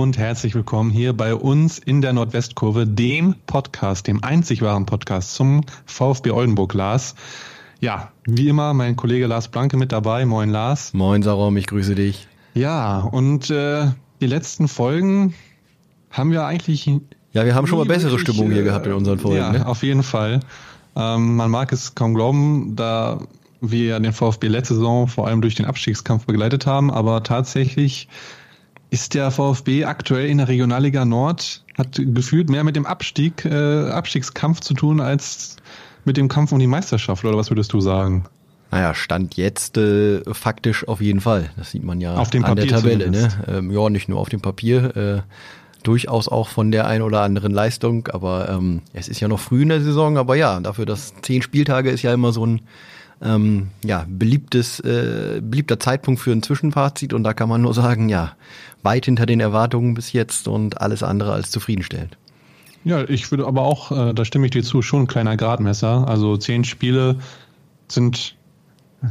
und herzlich willkommen hier bei uns in der Nordwestkurve, dem Podcast, dem einzig wahren Podcast zum VfB Oldenburg, Lars. Ja, wie immer mein Kollege Lars Blanke mit dabei. Moin Lars. Moin Sarom, ich grüße dich. Ja, und äh, die letzten Folgen haben wir eigentlich. Ja, wir haben schon mal bessere wirklich, Stimmung hier gehabt in unseren Folgen. Ja, ne? auf jeden Fall. Ähm, man mag es kaum glauben, da wir ja den VfB letzte Saison vor allem durch den Abstiegskampf begleitet haben, aber tatsächlich ist der VfB aktuell in der Regionalliga Nord, hat gefühlt mehr mit dem Abstieg, äh, Abstiegskampf zu tun als mit dem Kampf um die Meisterschaft, oder was würdest du sagen? Naja, Stand jetzt äh, faktisch auf jeden Fall. Das sieht man ja auf dem an Papier der Tabelle. Ne? Ähm, ja, nicht nur auf dem Papier, äh, durchaus auch von der ein oder anderen Leistung. Aber ähm, es ist ja noch früh in der Saison. Aber ja, dafür, dass zehn Spieltage ist ja immer so ein ähm, ja, beliebtes, äh, beliebter Zeitpunkt für ein Zwischenfazit und da kann man nur sagen, ja, weit hinter den Erwartungen bis jetzt und alles andere als zufriedenstellend. Ja, ich würde aber auch, äh, da stimme ich dir zu, schon ein kleiner Gradmesser. Also zehn Spiele sind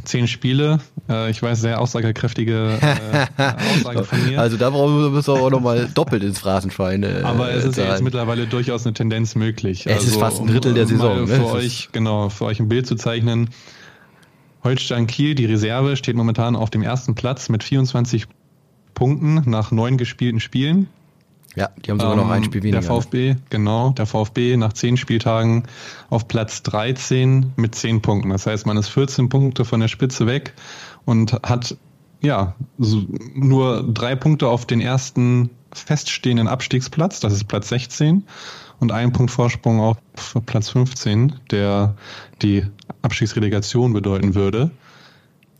zehn Spiele. Äh, ich weiß, sehr aussagekräftige äh, Aussage von mir. Also da brauchen wir auch nochmal doppelt ins Phrasenschwein. Äh, Aber es ist ja jetzt mittlerweile durchaus eine Tendenz möglich. Es also, ist fast ein Drittel um, der Saison. Für ne? euch, genau, für euch ein Bild zu zeichnen. Holstein Kiel, die Reserve, steht momentan auf dem ersten Platz mit 24 Punkten nach neun gespielten Spielen. Ja, die haben sogar ähm, noch ein Spiel weniger. Der VfB, genau, der VfB nach zehn Spieltagen auf Platz 13 mit zehn Punkten. Das heißt, man ist 14 Punkte von der Spitze weg und hat ja nur drei Punkte auf den ersten feststehenden Abstiegsplatz, das ist Platz 16 und einen Punkt Vorsprung auf Platz 15, der die Abstiegsrelegation bedeuten würde.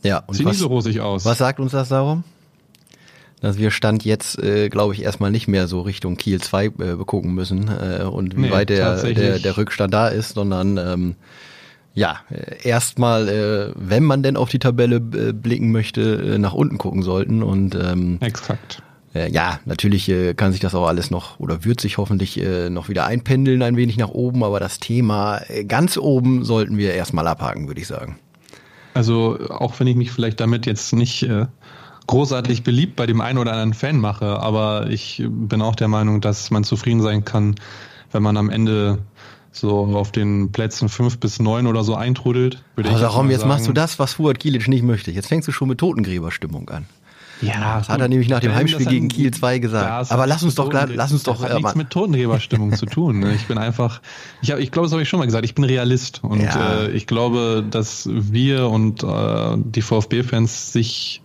Ja, und Sieht was, nicht so rosig aus. Was sagt uns das darum? Dass wir Stand jetzt, äh, glaube ich, erstmal nicht mehr so Richtung Kiel 2 äh, gucken müssen äh, und wie nee, weit der, der, der Rückstand da ist, sondern ähm, ja, äh, erstmal, äh, wenn man denn auf die Tabelle äh, blicken möchte, äh, nach unten gucken sollten und ähm, Exakt. Äh, ja, natürlich äh, kann sich das auch alles noch oder wird sich hoffentlich äh, noch wieder einpendeln ein wenig nach oben, aber das Thema ganz oben sollten wir erstmal abhaken, würde ich sagen. Also auch wenn ich mich vielleicht damit jetzt nicht großartig beliebt bei dem einen oder anderen Fan mache, aber ich bin auch der Meinung, dass man zufrieden sein kann, wenn man am Ende so auf den Plätzen fünf bis neun oder so eintrudelt. Würde aber warum jetzt machst du das, was Fuad Kilic nicht möchte? Jetzt fängst du schon mit Totengräberstimmung an. Ja, das hat er nämlich nach dem Heimspiel gegen Kiel 2 gesagt. Aber lass uns doch, lass uns doch. Das hat nichts mit Totengeberstimmung zu tun. Ne? Ich bin einfach, ich, hab, ich glaube, das habe ich schon mal gesagt. Ich bin Realist und ja. äh, ich glaube, dass wir und äh, die VfB-Fans sich,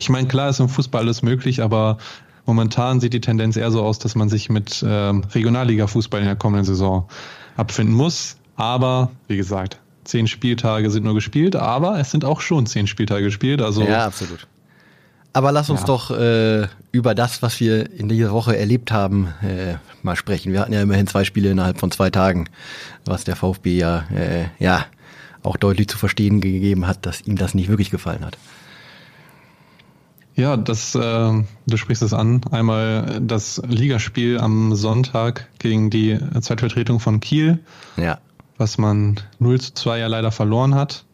ich meine, klar ist im Fußball alles möglich, aber momentan sieht die Tendenz eher so aus, dass man sich mit äh, Regionalliga-Fußball in der kommenden Saison abfinden muss. Aber wie gesagt, zehn Spieltage sind nur gespielt, aber es sind auch schon zehn Spieltage gespielt. Also ja, absolut. Aber lass uns ja. doch äh, über das, was wir in dieser Woche erlebt haben, äh, mal sprechen. Wir hatten ja immerhin zwei Spiele innerhalb von zwei Tagen, was der VfB ja, äh, ja auch deutlich zu verstehen gegeben hat, dass ihm das nicht wirklich gefallen hat. Ja, das, äh, du sprichst es an. Einmal das Ligaspiel am Sonntag gegen die Zeitvertretung von Kiel. Ja. Was man 0 zu 2 ja leider verloren hat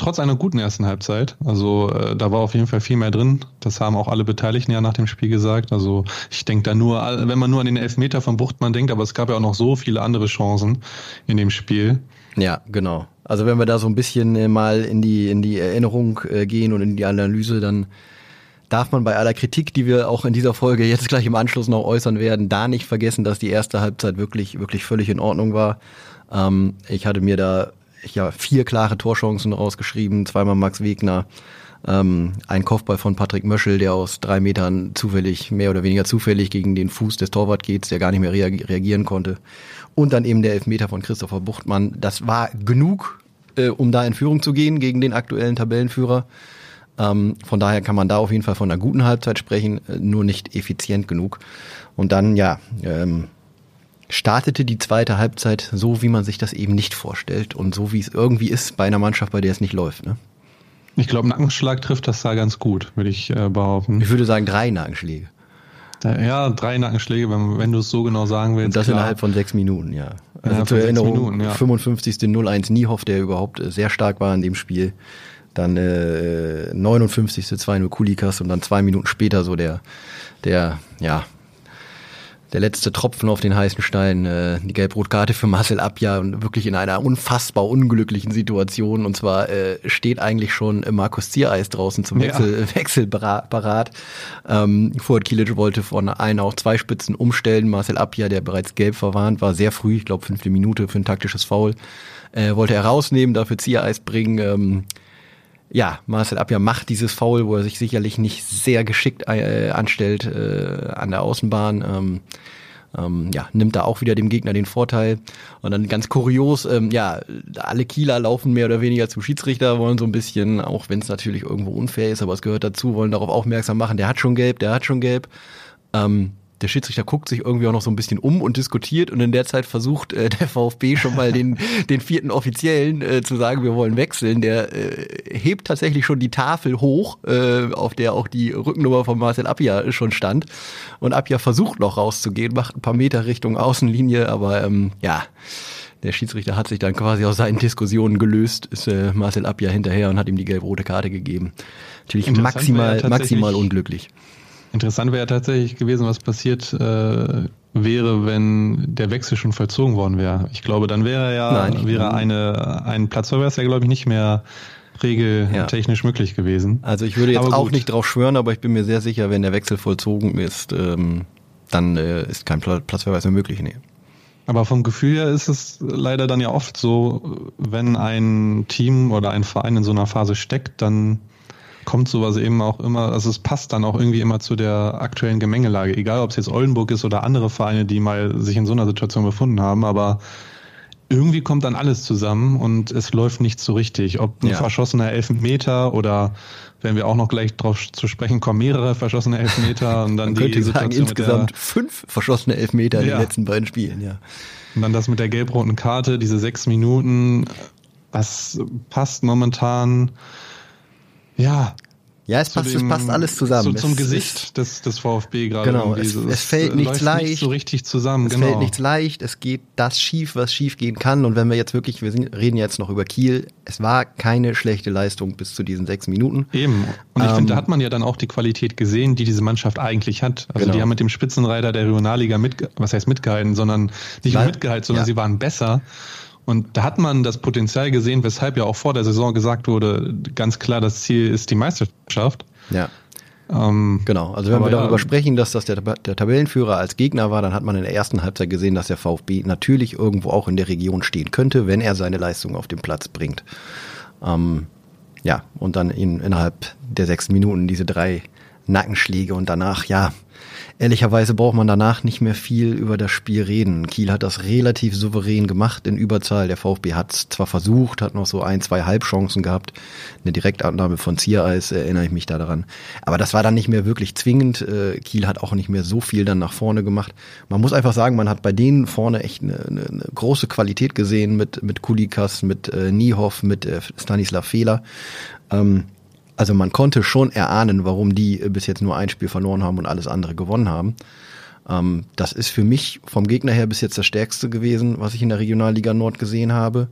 trotz einer guten ersten Halbzeit. Also äh, da war auf jeden Fall viel mehr drin. Das haben auch alle Beteiligten ja nach dem Spiel gesagt. Also ich denke da nur, wenn man nur an den Elfmeter von Buchtmann denkt, aber es gab ja auch noch so viele andere Chancen in dem Spiel. Ja, genau. Also wenn wir da so ein bisschen äh, mal in die in die Erinnerung äh, gehen und in die Analyse, dann darf man bei aller Kritik, die wir auch in dieser Folge jetzt gleich im Anschluss noch äußern werden, da nicht vergessen, dass die erste Halbzeit wirklich wirklich völlig in Ordnung war. Ähm, ich hatte mir da ja vier klare Torchancen rausgeschrieben, zweimal Max Wegner, ähm, ein Kopfball von Patrick Möschel, der aus drei Metern zufällig, mehr oder weniger zufällig gegen den Fuß des Torwart geht, der gar nicht mehr reagieren konnte. Und dann eben der Elfmeter von Christopher Buchtmann. Das war genug, äh, um da in Führung zu gehen gegen den aktuellen Tabellenführer. Ähm, von daher kann man da auf jeden Fall von einer guten Halbzeit sprechen, äh, nur nicht effizient genug. Und dann, ja, ähm, startete die zweite Halbzeit so, wie man sich das eben nicht vorstellt und so, wie es irgendwie ist bei einer Mannschaft, bei der es nicht läuft. Ne? Ich glaube, Nackenschlag trifft das da ganz gut, würde ich äh, behaupten. Ich würde sagen drei Nackenschläge. Ja, drei Nackenschläge, wenn, wenn du es so genau sagen willst. Und das klar. innerhalb von sechs Minuten, ja. Also ja, zur Erinnerung, Minuten, ja. 55. 01 Niehoff, der überhaupt äh, sehr stark war in dem Spiel. Dann äh, 59. 2-0 Kulikas und dann zwei Minuten später so der, der, ja, der letzte Tropfen auf den heißen Stein, äh, die Gelb-Rot-Karte für Marcel Abja und wirklich in einer unfassbar unglücklichen Situation. Und zwar äh, steht eigentlich schon Markus Ziereis draußen zum Wechsel, ja. Wechsel parat. Ähm, Fuad Kilic wollte von einer auf zwei Spitzen umstellen. Marcel Abja, der bereits gelb verwarnt war, sehr früh, ich glaube fünfte Minute für ein taktisches Foul, äh, wollte er rausnehmen, dafür Ziereis bringen. Ähm, ja, Marcel Abja macht dieses Foul, wo er sich sicherlich nicht sehr geschickt äh, anstellt äh, an der Außenbahn. Ähm, ähm, ja, nimmt da auch wieder dem Gegner den Vorteil. Und dann ganz kurios, ähm, ja, alle Kieler laufen mehr oder weniger zum Schiedsrichter, wollen so ein bisschen, auch wenn es natürlich irgendwo unfair ist, aber es gehört dazu, wollen darauf aufmerksam machen, der hat schon gelb, der hat schon gelb. Ähm, der Schiedsrichter guckt sich irgendwie auch noch so ein bisschen um und diskutiert und in der Zeit versucht äh, der VfB schon mal den, den vierten Offiziellen äh, zu sagen, wir wollen wechseln. Der äh, hebt tatsächlich schon die Tafel hoch, äh, auf der auch die Rückennummer von Marcel Appia schon stand. Und Appia versucht noch rauszugehen, macht ein paar Meter Richtung Außenlinie, aber ähm, ja, der Schiedsrichter hat sich dann quasi aus seinen Diskussionen gelöst, ist äh, Marcel Appia hinterher und hat ihm die gelb-rote Karte gegeben. Natürlich maximal, maximal unglücklich. Interessant wäre tatsächlich gewesen, was passiert äh, wäre, wenn der Wechsel schon vollzogen worden wäre. Ich glaube, dann wäre ja Nein, wäre eine ein Platzverweis ja glaube ich nicht mehr regeltechnisch ja. möglich gewesen. Also ich würde jetzt auch nicht drauf schwören, aber ich bin mir sehr sicher, wenn der Wechsel vollzogen ist, ähm, dann äh, ist kein Platzverweis mehr möglich. Nee. Aber vom Gefühl her ist es leider dann ja oft so, wenn ein Team oder ein Verein in so einer Phase steckt, dann kommt sowas eben auch immer, also es passt dann auch irgendwie immer zu der aktuellen Gemengelage, egal ob es jetzt Oldenburg ist oder andere Vereine, die mal sich in so einer Situation befunden haben, aber irgendwie kommt dann alles zusammen und es läuft nicht so richtig. Ob ein ja. verschossener Elfmeter oder wenn wir auch noch gleich drauf zu sprechen kommen, mehrere verschossene Elfmeter und dann Man die sagen, insgesamt fünf verschossene Elfmeter in ja. den letzten beiden Spielen, ja. Und dann das mit der gelb-roten Karte, diese sechs Minuten, das passt momentan ja. Ja, es passt, dem, es passt alles zusammen. Zu, zum es, Gesicht des, des VfB gerade. Genau, es, es, fällt nichts leicht. Nicht so richtig zusammen. Es genau. fällt nichts leicht. Es geht das schief, was schief gehen kann. Und wenn wir jetzt wirklich, wir reden jetzt noch über Kiel, es war keine schlechte Leistung bis zu diesen sechs Minuten. Eben. Und ich ähm, finde, da hat man ja dann auch die Qualität gesehen, die diese Mannschaft eigentlich hat. Also genau. die haben mit dem Spitzenreiter der Regionalliga mit, was heißt mitgehalten, sondern nicht nur mitgehalten, sondern ja. sie waren besser. Und da hat man das Potenzial gesehen, weshalb ja auch vor der Saison gesagt wurde, ganz klar, das Ziel ist die Meisterschaft. Ja. Ähm, genau, also wenn wir darüber ja, sprechen, dass das der, der Tabellenführer als Gegner war, dann hat man in der ersten Halbzeit gesehen, dass der VfB natürlich irgendwo auch in der Region stehen könnte, wenn er seine Leistung auf den Platz bringt. Ähm, ja, und dann in, innerhalb der sechs Minuten diese drei Nackenschläge und danach, ja, Ehrlicherweise braucht man danach nicht mehr viel über das Spiel reden. Kiel hat das relativ souverän gemacht in Überzahl. Der VfB hat es zwar versucht, hat noch so ein, zwei Halbchancen gehabt. Eine Direktannahme von Ziereis erinnere ich mich da daran. Aber das war dann nicht mehr wirklich zwingend. Äh, Kiel hat auch nicht mehr so viel dann nach vorne gemacht. Man muss einfach sagen, man hat bei denen vorne echt eine, eine, eine große Qualität gesehen mit, mit Kulikas, mit äh, Niehoff, mit äh, Stanislav Fehler. Ähm, also man konnte schon erahnen, warum die bis jetzt nur ein Spiel verloren haben und alles andere gewonnen haben. Ähm, das ist für mich vom Gegner her bis jetzt das Stärkste gewesen, was ich in der Regionalliga Nord gesehen habe.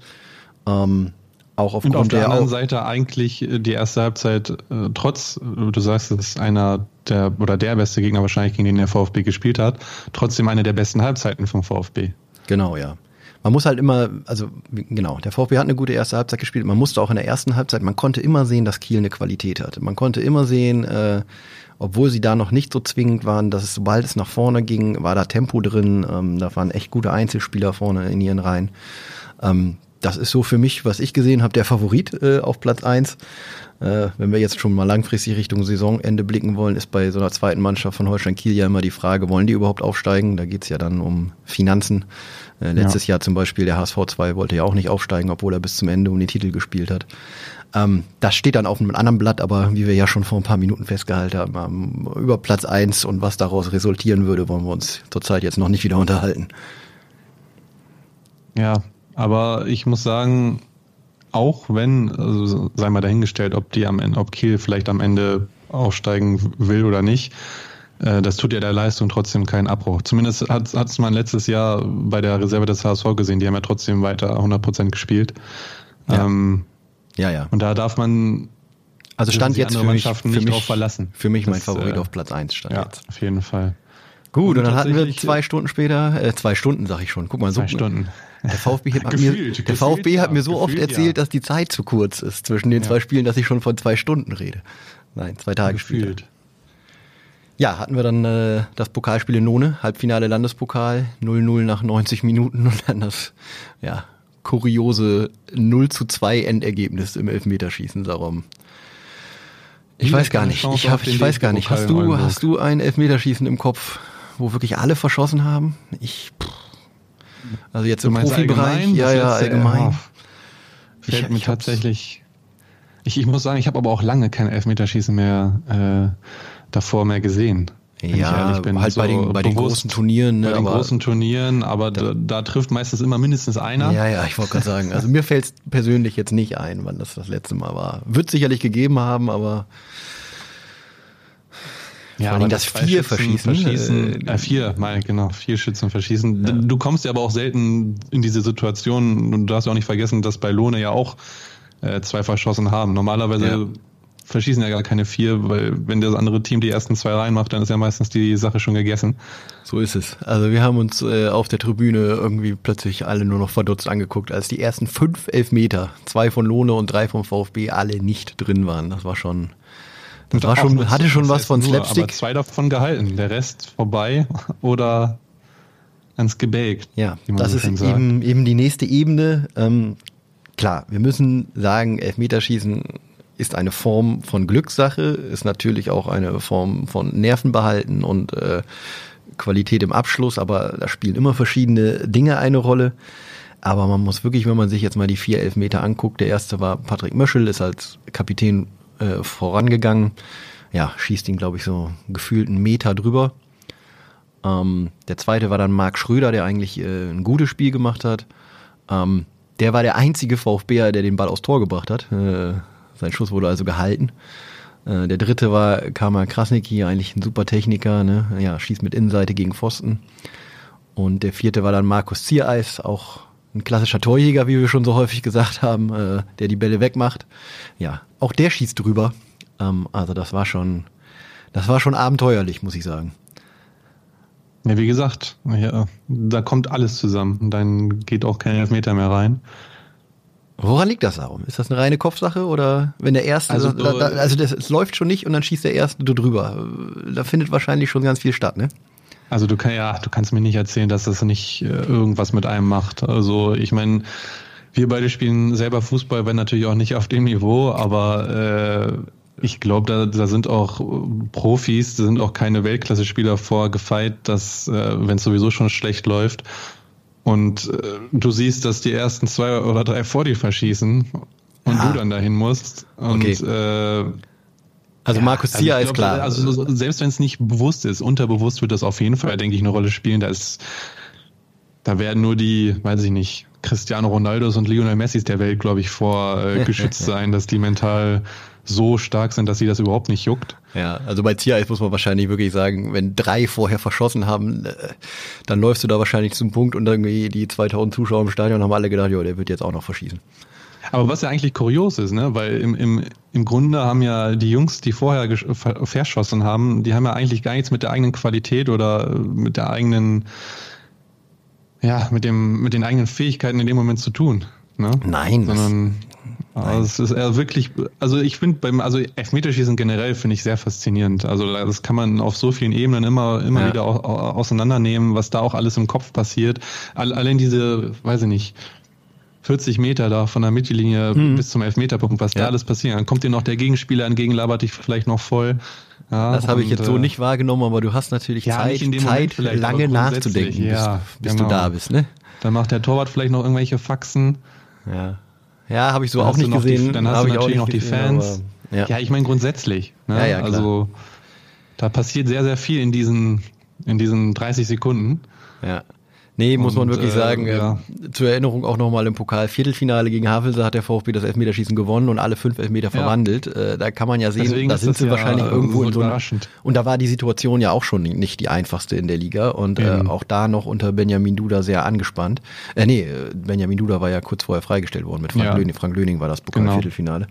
Ähm, auch aufgrund und auf der, der anderen Seite eigentlich äh, die erste Halbzeit äh, trotz, äh, du sagst, es ist einer der oder der beste Gegner wahrscheinlich, gegen den der VfB gespielt hat, trotzdem eine der besten Halbzeiten vom VfB. Genau, ja man muss halt immer, also genau, der VfB hat eine gute erste Halbzeit gespielt. Man musste auch in der ersten Halbzeit, man konnte immer sehen, dass Kiel eine Qualität hatte. Man konnte immer sehen, äh, obwohl sie da noch nicht so zwingend waren, dass es, sobald es nach vorne ging, war da Tempo drin. Ähm, da waren echt gute Einzelspieler vorne in ihren Reihen. Ähm, das ist so für mich, was ich gesehen habe, der Favorit äh, auf Platz eins. Äh, wenn wir jetzt schon mal langfristig Richtung Saisonende blicken wollen, ist bei so einer zweiten Mannschaft von Holstein Kiel ja immer die Frage, wollen die überhaupt aufsteigen? Da geht's ja dann um Finanzen. Äh, letztes ja. Jahr zum Beispiel der HSV 2 wollte ja auch nicht aufsteigen, obwohl er bis zum Ende um den Titel gespielt hat. Ähm, das steht dann auf einem anderen Blatt, aber wie wir ja schon vor ein paar Minuten festgehalten haben, ähm, über Platz eins und was daraus resultieren würde, wollen wir uns zurzeit jetzt noch nicht wieder unterhalten. Ja, aber ich muss sagen, auch wenn, also sei mal dahingestellt, ob die am Ende, ob Kiel vielleicht am Ende aufsteigen will oder nicht, das tut ja der Leistung trotzdem keinen Abbruch. Zumindest hat es man letztes Jahr bei der Reserve des HSV gesehen, die haben ja trotzdem weiter 100% gespielt. Ja. Ähm, ja, ja. Und da darf man also stand jetzt für mich, für nicht mich, drauf verlassen. Für mich das, mein Favorit äh, auf Platz 1 stand ja, jetzt. auf jeden Fall. Gut, und, und dann hatten wir zwei Stunden später, äh, zwei Stunden sag ich schon, guck mal, so. Zwei Stunden. Der VfB hat, gefühlt, mir, der VfB ja, hat mir so gefühlt, oft erzählt, ja. dass die Zeit zu kurz ist zwischen den ja. zwei Spielen, dass ich schon von zwei Stunden rede. Nein, zwei Tage gefühlt. Später. Ja, hatten wir dann äh, das Pokalspiel in None, Halbfinale Landespokal, 0-0 nach 90 Minuten und dann das, ja, kuriose 0 zu 2 Endergebnis im Elfmeterschießen darum. Ich weiß gar nicht. Ich, hab, ich weiß gar nicht. Hast du, hast du ein Elfmeterschießen im Kopf, wo wirklich alle verschossen haben? Ich, pff. also jetzt im Profibereich, ja, ja, allgemein. Fällt ich, mir ich tatsächlich. Ich, ich muss sagen, ich habe aber auch lange kein Elfmeterschießen mehr äh, davor mehr gesehen. Ja, bin, halt so bei den, bei den großen Turnieren. Ne, bei den großen Turnieren, aber da, da, trifft meistens immer mindestens einer. Ja, ja, ich wollte gerade sagen. Also mir fällt es persönlich jetzt nicht ein, wann das das letzte Mal war. Wird sicherlich gegeben haben, aber ja, aber das vier verschießen. verschießen äh, vier, meine genau, vier Schützen verschießen. Ja. Du kommst ja aber auch selten in diese Situation und du darfst auch nicht vergessen, dass bei Lohne ja auch äh, zwei verschossen haben. Normalerweise ja verschießen ja gar keine vier, weil wenn das andere Team die ersten zwei reinmacht, dann ist ja meistens die Sache schon gegessen. So ist es. Also wir haben uns äh, auf der Tribüne irgendwie plötzlich alle nur noch verdutzt angeguckt, als die ersten fünf Elfmeter, zwei von Lohne und drei vom VfB, alle nicht drin waren. Das war schon, das war schon, hatte schon was von Slapstick. aber zwei davon gehalten, der Rest vorbei oder ans Gebaked. Ja, das ist eben, eben die nächste Ebene. Ähm, klar, wir müssen sagen, Elfmeterschießen ist eine Form von Glückssache, ist natürlich auch eine Form von Nervenbehalten und äh, Qualität im Abschluss, aber da spielen immer verschiedene Dinge eine Rolle. Aber man muss wirklich, wenn man sich jetzt mal die vier Elfmeter anguckt, der erste war Patrick Möschel, ist als Kapitän äh, vorangegangen. Ja, schießt ihn, glaube ich, so gefühlt einen Meter drüber. Ähm, der zweite war dann Marc Schröder, der eigentlich äh, ein gutes Spiel gemacht hat. Ähm, der war der einzige VfBer, der den Ball aufs Tor gebracht hat. Äh, sein Schuss wurde also gehalten. Äh, der dritte war Kamal Krasnicki, eigentlich ein super Techniker, ne? ja, schießt mit Innenseite gegen Pfosten. Und der vierte war dann Markus Ziereis, auch ein klassischer Torjäger, wie wir schon so häufig gesagt haben, äh, der die Bälle wegmacht. Ja, auch der schießt drüber. Ähm, also das war schon, das war schon abenteuerlich, muss ich sagen. Ja, wie gesagt, ja, da kommt alles zusammen. Dann geht auch kein Elfmeter mehr rein. Woran liegt das darum? Ist das eine reine Kopfsache oder wenn der erste, also, da, da, also das, es läuft schon nicht und dann schießt der erste drüber. Da findet wahrscheinlich schon ganz viel statt, ne? Also du kann ja, du kannst mir nicht erzählen, dass das nicht äh, irgendwas mit einem macht. Also ich meine, wir beide spielen selber Fußball, wenn natürlich auch nicht auf dem Niveau, aber äh, ich glaube, da, da sind auch Profis, da sind auch keine Weltklasse-Spieler vorgefeit, dass, äh, wenn es sowieso schon schlecht läuft, und äh, du siehst, dass die ersten zwei oder drei vor dir verschießen und ja. du dann dahin musst. Und okay. äh, also Markus Zia also ist glaub, klar. Also selbst wenn es nicht bewusst ist, unterbewusst wird das auf jeden Fall, denke ich, eine Rolle spielen. Da ist, da werden nur die, weiß ich nicht, Cristiano Ronaldos und Lionel Messis der Welt, glaube ich, vor äh, geschützt sein, dass die mental so stark sind, dass sie das überhaupt nicht juckt. Ja, also bei Tiereis muss man wahrscheinlich wirklich sagen, wenn drei vorher verschossen haben, äh, dann läufst du da wahrscheinlich zum Punkt und irgendwie die 2000 Zuschauer im Stadion haben alle gedacht, ja, der wird jetzt auch noch verschießen. Aber was ja eigentlich kurios ist, ne, weil im, im, im Grunde haben ja die Jungs, die vorher verschossen haben, die haben ja eigentlich gar nichts mit der eigenen Qualität oder mit der eigenen, ja, mit dem, mit den eigenen Fähigkeiten in dem Moment zu tun. Ne? Nein. Sondern also es ist eher wirklich, also ich finde beim, also Elfmeterschießen generell finde ich sehr faszinierend. Also das kann man auf so vielen Ebenen immer, immer ja. wieder auseinandernehmen, was da auch alles im Kopf passiert. Allein diese, weiß ich nicht, 40 Meter da von der Mittellinie mhm. bis zum Elfmeterpunkt, was ja. da alles passiert. Dann kommt dir noch der Gegenspieler entgegen, labert dich vielleicht noch voll. Ja, das habe ich jetzt so äh, nicht wahrgenommen, aber du hast natürlich ja, Zeit, Zeit lange nachzudenken, ja, bis, bis genau. du da bist, ne? Dann macht der Torwart vielleicht noch irgendwelche Faxen. Ja. Ja, habe ich so dann auch nicht gesehen. Die, dann hast du natürlich noch die Fans. Aber, ja. ja. ich meine grundsätzlich. Ne? Ja, ja, klar. Also da passiert sehr, sehr viel in diesen, in diesen 30 Sekunden. Ja. Nee, muss und, man wirklich äh, sagen. Ja. Äh, zur Erinnerung auch nochmal im Pokal Viertelfinale gegen Havelse hat der VfB das Elfmeterschießen gewonnen und alle fünf Elfmeter verwandelt. Ja. Äh, da kann man ja sehen, Deswegen da sind sie wahrscheinlich ja irgendwo in so überraschend. Und da war die Situation ja auch schon nicht die einfachste in der Liga und äh, auch da noch unter Benjamin Duda sehr angespannt. Äh, nee, Benjamin Duda war ja kurz vorher freigestellt worden mit Frank. Löning. Frank Löning war das Pokal Viertelfinale.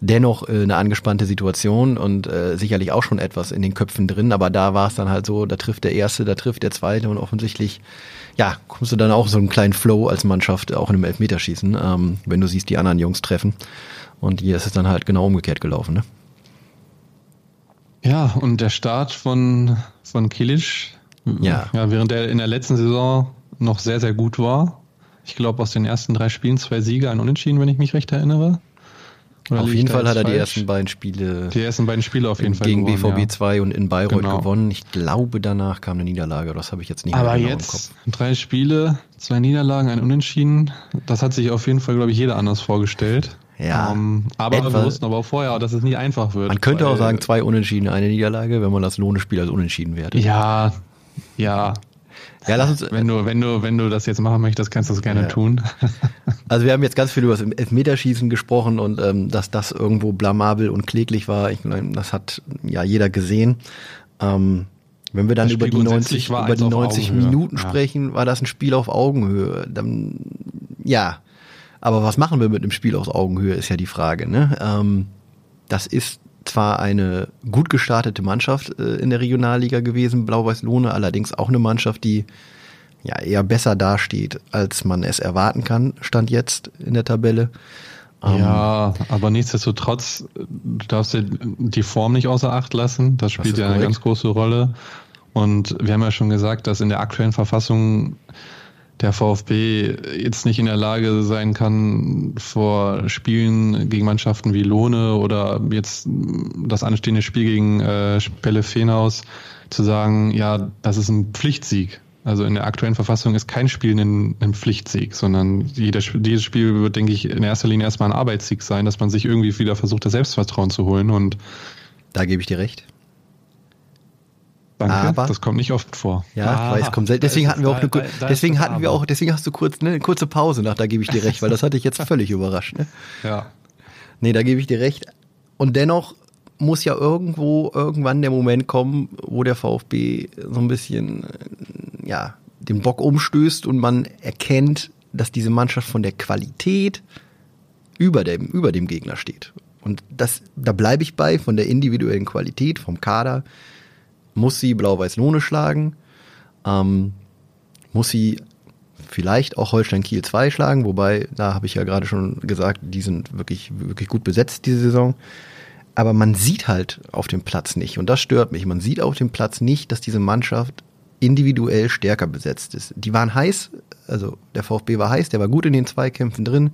Dennoch äh, eine angespannte Situation und äh, sicherlich auch schon etwas in den Köpfen drin, aber da war es dann halt so, da trifft der Erste, da trifft der Zweite und offensichtlich, ja, kommst du dann auch so einen kleinen Flow als Mannschaft auch in einem Elfmeterschießen, ähm, wenn du siehst, die anderen Jungs treffen und hier ist es dann halt genau umgekehrt gelaufen, ne? Ja, und der Start von, von Kilic, ja. ja, während er in der letzten Saison noch sehr, sehr gut war. Ich glaube, aus den ersten drei Spielen zwei Siege, ein Unentschieden, wenn ich mich recht erinnere. Oder auf jeden Fall hat er falsch? die ersten beiden Spiele. Die ersten beiden Spiele auf jeden Fall. Gegen gewonnen, BVB 2 und in Bayreuth genau. gewonnen. Ich glaube, danach kam eine Niederlage. Das habe ich jetzt nicht mehr Aber genau jetzt drei Spiele, zwei Niederlagen, ein Unentschieden. Das hat sich auf jeden Fall, glaube ich, jeder anders vorgestellt. Ja. Um, ähm, aber etwa, wir wussten aber auch vorher, dass es nicht einfach wird. Man könnte auch sagen, zwei Unentschieden, eine Niederlage, wenn man das Lohnespiel als Unentschieden wertet. Ja, ja. Ja, lass uns. Wenn du, wenn du, wenn du das jetzt machen möchtest, kannst du das gerne ja. tun. Also wir haben jetzt ganz viel über das Elfmeterschießen gesprochen und ähm, dass das irgendwo blamabel und kläglich war. Ich, das hat ja jeder gesehen. Ähm, wenn wir dann über die 90, über die 90 Minuten ja. sprechen, war das ein Spiel auf Augenhöhe. Dann, ja, aber was machen wir mit einem Spiel auf Augenhöhe, ist ja die Frage. Ne? Ähm, das ist zwar eine gut gestartete Mannschaft äh, in der Regionalliga gewesen, Blau-Weiß-Lohne, allerdings auch eine Mannschaft, die ja eher besser dasteht, als man es erwarten kann, stand jetzt in der Tabelle. Ähm, ja, aber nichtsdestotrotz, du darfst dir die Form nicht außer Acht lassen. Das spielt ja eine ganz große Rolle. Und wir haben ja schon gesagt, dass in der aktuellen Verfassung der VfB jetzt nicht in der Lage sein kann, vor Spielen gegen Mannschaften wie Lohne oder jetzt das anstehende Spiel gegen äh, Spelle Feenhaus zu sagen, ja, das ist ein Pflichtsieg. Also in der aktuellen Verfassung ist kein Spiel ein, ein Pflichtsieg, sondern jeder, dieses Spiel wird, denke ich, in erster Linie erstmal ein Arbeitssieg sein, dass man sich irgendwie wieder versucht, das Selbstvertrauen zu holen. Und da gebe ich dir recht. Danke, aber, das kommt nicht oft vor. Ja, ah, weil es kommt selten. Deswegen hatten wir auch eine, da, da deswegen hatten wir auch, deswegen hast du kurz ne, eine kurze Pause nach, da gebe ich dir recht, weil das hatte ich jetzt völlig überrascht. Ne? Ja. Nee, da gebe ich dir recht. Und dennoch muss ja irgendwo irgendwann der Moment kommen, wo der VfB so ein bisschen ja, den Bock umstößt und man erkennt, dass diese Mannschaft von der Qualität über dem, über dem Gegner steht. Und das, da bleibe ich bei, von der individuellen Qualität, vom Kader, muss sie Blau-Weiß-Lohne schlagen, ähm, muss sie vielleicht auch Holstein Kiel 2 schlagen, wobei, da habe ich ja gerade schon gesagt, die sind wirklich, wirklich gut besetzt diese Saison. Aber man sieht halt auf dem Platz nicht, und das stört mich, man sieht auf dem Platz nicht, dass diese Mannschaft individuell stärker besetzt ist. Die waren heiß, also der VfB war heiß, der war gut in den Zweikämpfen drin.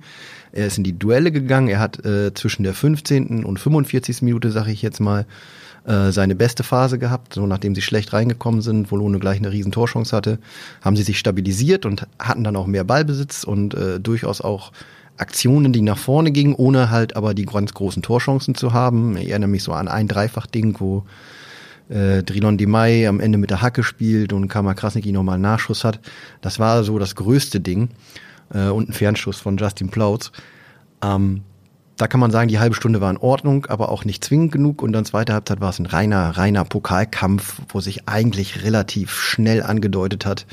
Er ist in die Duelle gegangen, er hat äh, zwischen der 15. und 45. Minute, sage ich jetzt mal, äh, seine beste Phase gehabt. So nachdem sie schlecht reingekommen sind, wo Lohne gleich eine riesen Torchance hatte, haben sie sich stabilisiert und hatten dann auch mehr Ballbesitz und äh, durchaus auch Aktionen, die nach vorne gingen, ohne halt aber die ganz großen Torchancen zu haben. Ich erinnere mich so an ein Dreifach-Ding, wo äh, Drilon Mai am Ende mit der Hacke spielt und Kama Krasniki nochmal einen Nachschuss hat. Das war so das größte Ding. Äh, und ein Fernschuss von Justin Plautz. Ähm, da kann man sagen, die halbe Stunde war in Ordnung, aber auch nicht zwingend genug. Und dann zweite Halbzeit war es ein reiner, reiner Pokalkampf, wo sich eigentlich relativ schnell angedeutet hat,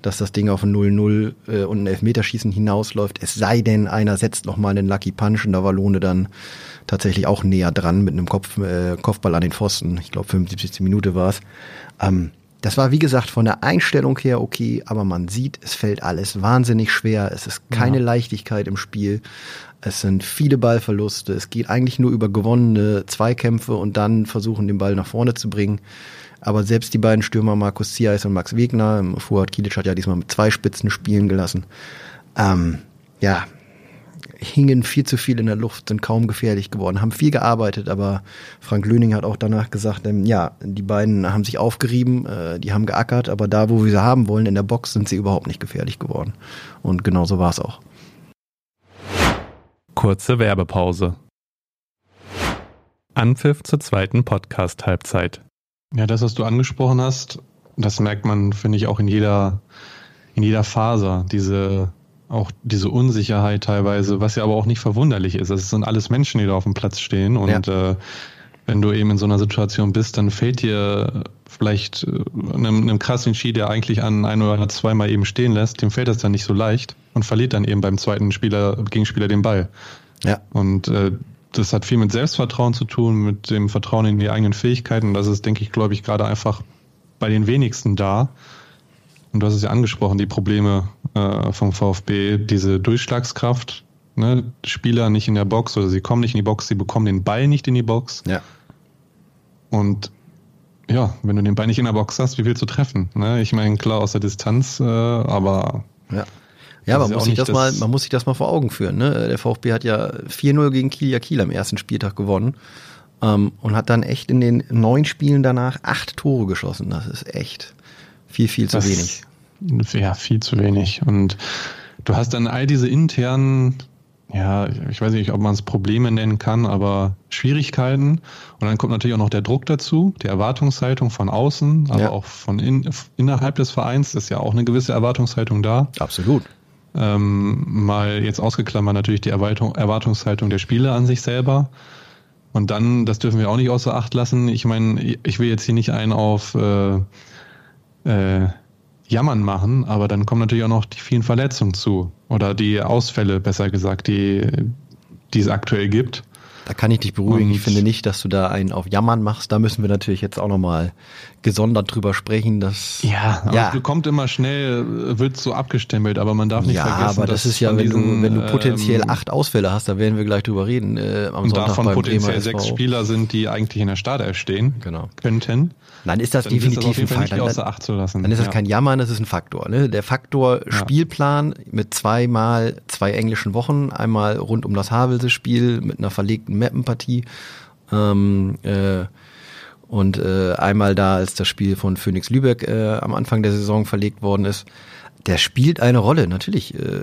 dass das Ding auf ein 0-0 äh, und ein Elfmeterschießen hinausläuft. Es sei denn, einer setzt nochmal einen Lucky Punch und da war Lohne dann tatsächlich auch näher dran mit einem Kopf, äh, Kopfball an den Pfosten. Ich glaube, 75. Minute war es. Ähm, das war, wie gesagt, von der Einstellung her okay, aber man sieht, es fällt alles wahnsinnig schwer. Es ist keine ja. Leichtigkeit im Spiel. Es sind viele Ballverluste. Es geht eigentlich nur über gewonnene Zweikämpfe und dann versuchen, den Ball nach vorne zu bringen. Aber selbst die beiden Stürmer Markus Ziais und Max Wegner, Fuad Kilic hat ja diesmal mit zwei Spitzen spielen gelassen. Ähm, ja, hingen viel zu viel in der Luft, sind kaum gefährlich geworden, haben viel gearbeitet, aber Frank Löning hat auch danach gesagt, ähm, ja, die beiden haben sich aufgerieben, äh, die haben geackert, aber da, wo wir sie haben wollen, in der Box, sind sie überhaupt nicht gefährlich geworden. Und genau so war es auch. Kurze Werbepause. Anpfiff zur zweiten Podcast-Halbzeit. Ja, das, was du angesprochen hast, das merkt man, finde ich, auch in jeder, in jeder Faser. Diese, auch diese Unsicherheit teilweise, was ja aber auch nicht verwunderlich ist. Es sind alles Menschen, die da auf dem Platz stehen und ja. äh, wenn du eben in so einer Situation bist, dann fällt dir vielleicht äh, einem, einem krassen Ski, der eigentlich an ein oder zweimal eben stehen lässt, dem fällt das dann nicht so leicht und verliert dann eben beim zweiten Spieler, Gegenspieler den Ball. Ja. Und äh, das hat viel mit Selbstvertrauen zu tun, mit dem Vertrauen in die eigenen Fähigkeiten. Das ist, denke ich, glaube ich, gerade einfach bei den wenigsten da. Und du hast es ja angesprochen, die Probleme äh, vom VfB, diese Durchschlagskraft, ne? Spieler nicht in der Box oder sie kommen nicht in die Box, sie bekommen den Ball nicht in die Box. Ja. Und ja, wenn du den Ball nicht in der Box hast, wie willst du treffen? Ne? Ich meine, klar aus der Distanz, äh, aber ja. Ja, man muss, sich das, das mal, man muss sich das mal vor Augen führen. Ne? Der VfB hat ja 4-0 gegen Kiel Kiel am ersten Spieltag gewonnen ähm, und hat dann echt in den neun Spielen danach acht Tore geschossen. Das ist echt viel, viel zu das, wenig. Ja, viel zu wenig. Und du hast dann all diese internen ja, ich weiß nicht, ob man es Probleme nennen kann, aber Schwierigkeiten. Und dann kommt natürlich auch noch der Druck dazu, die Erwartungshaltung von außen, aber ja. auch von in, innerhalb des Vereins ist ja auch eine gewisse Erwartungshaltung da. Absolut. Ähm, mal jetzt ausgeklammert natürlich die Erwartung, Erwartungshaltung der Spieler an sich selber. Und dann, das dürfen wir auch nicht außer Acht lassen. Ich meine, ich will jetzt hier nicht einen auf äh, äh, Jammern machen, aber dann kommen natürlich auch noch die vielen Verletzungen zu oder die Ausfälle, besser gesagt, die, die es aktuell gibt. Da kann ich dich beruhigen. Und ich finde nicht, dass du da einen auf Jammern machst. Da müssen wir natürlich jetzt auch nochmal gesondert drüber sprechen. Dass, ja, ja. kommt immer schnell, wird so abgestempelt, aber man darf nicht ja, vergessen. aber das ist ja, wenn, diesen, du, wenn du potenziell ähm, acht Ausfälle hast, da werden wir gleich drüber reden. Äh, am und Sonntag davon potenziell sechs Spieler sind, die eigentlich in der Startelf stehen genau. könnten. Dann ist das dann definitiv ist das ein Fall. Dann, dann, dann, ist das ja. kein Jammern, das ist ein Faktor. Ne? Der Faktor ja. Spielplan mit zweimal zwei englischen Wochen, einmal rund um das Havelse-Spiel mit einer verlegten Mappenpartie ähm, äh, und äh, einmal da, als das Spiel von Phoenix Lübeck äh, am Anfang der Saison verlegt worden ist der spielt eine Rolle. Natürlich äh,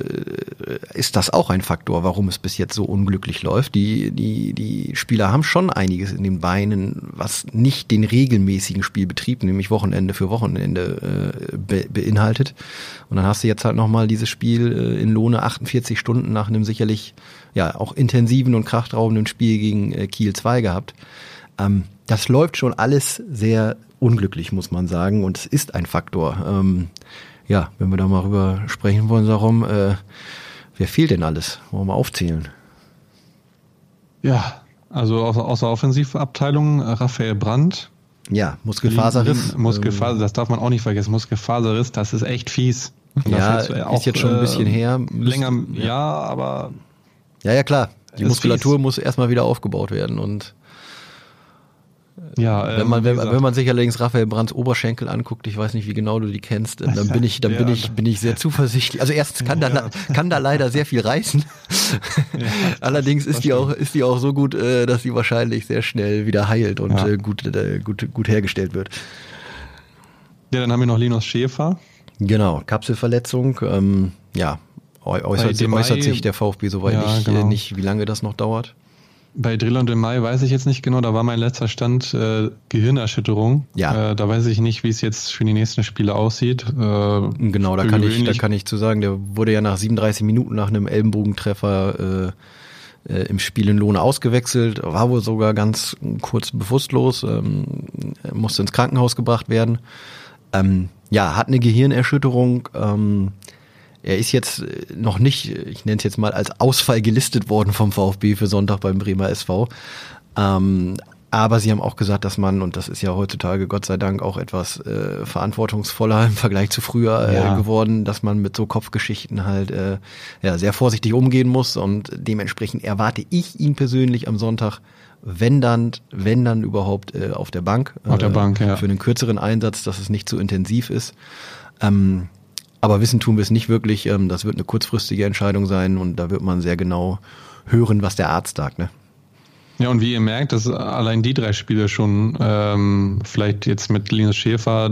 ist das auch ein Faktor, warum es bis jetzt so unglücklich läuft. Die, die, die Spieler haben schon einiges in den Beinen, was nicht den regelmäßigen Spielbetrieb, nämlich Wochenende für Wochenende, äh, be beinhaltet. Und dann hast du jetzt halt nochmal dieses Spiel äh, in Lohne 48 Stunden nach einem sicherlich ja auch intensiven und krachtraubenden Spiel gegen äh, Kiel 2 gehabt. Ähm, das läuft schon alles sehr unglücklich, muss man sagen, und es ist ein Faktor. Ähm, ja, wenn wir da mal rüber sprechen wollen, darum, äh, wer fehlt denn alles? Wollen wir mal aufzählen? Ja, also außer, außer Offensivabteilung äh, Raphael Brandt. Ja, Muskelfaserriss. Muskelfaser, das darf man auch nicht vergessen. Muskelfaserriss, das ist echt fies. Ja, ist jetzt schon ein bisschen äh, her. Länger, ja. ja, aber. Ja, ja, klar. Die Muskulatur fies. muss erstmal wieder aufgebaut werden und ja, ähm, wenn man wenn, wenn, man sich allerdings Raphael Brands Oberschenkel anguckt, ich weiß nicht, wie genau du die kennst, dann bin ich dann ja. bin ich bin ich sehr zuversichtlich. Also erstens kann ja. da kann da leider sehr viel reißen. Ja, allerdings ist die auch ist die auch so gut, äh, dass sie wahrscheinlich sehr schnell wieder heilt und äh, gut äh, gut gut hergestellt wird. Ja, dann haben wir noch Linus Schäfer. Genau, Kapselverletzung. Ähm, ja, äußert, äußert sich der VfB soweit nicht, genau. nicht, wie lange das noch dauert. Bei Drill und im Mai weiß ich jetzt nicht genau, da war mein letzter Stand äh, Gehirnerschütterung. Ja. Äh, da weiß ich nicht, wie es jetzt für die nächsten Spiele aussieht. Äh, genau, da kann, ich, da kann ich zu sagen, der wurde ja nach 37 Minuten nach einem Ellenbogentreffer äh, äh, im Spiel in Lohne ausgewechselt, war wohl sogar ganz kurz bewusstlos, ähm, musste ins Krankenhaus gebracht werden. Ähm, ja, hat eine Gehirnerschütterung. Ähm, er ist jetzt äh, noch nicht, ich nenne es jetzt mal als Ausfall gelistet worden vom VfB für Sonntag beim Bremer SV. Ähm, aber sie haben auch gesagt, dass man, und das ist ja heutzutage Gott sei Dank auch etwas äh, verantwortungsvoller im Vergleich zu früher äh, ja. geworden, dass man mit so Kopfgeschichten halt äh, ja, sehr vorsichtig umgehen muss. Und dementsprechend erwarte ich ihn persönlich am Sonntag, wenn dann, wenn dann überhaupt äh, auf der Bank. Auf der Bank, ja. Für einen kürzeren Einsatz, dass es nicht zu intensiv ist. Ähm, aber wissen tun wir es nicht wirklich. Ähm, das wird eine kurzfristige Entscheidung sein und da wird man sehr genau hören, was der Arzt sagt. Ne? Ja, und wie ihr merkt, dass allein die drei Spiele schon ähm, vielleicht jetzt mit Linus Schäfer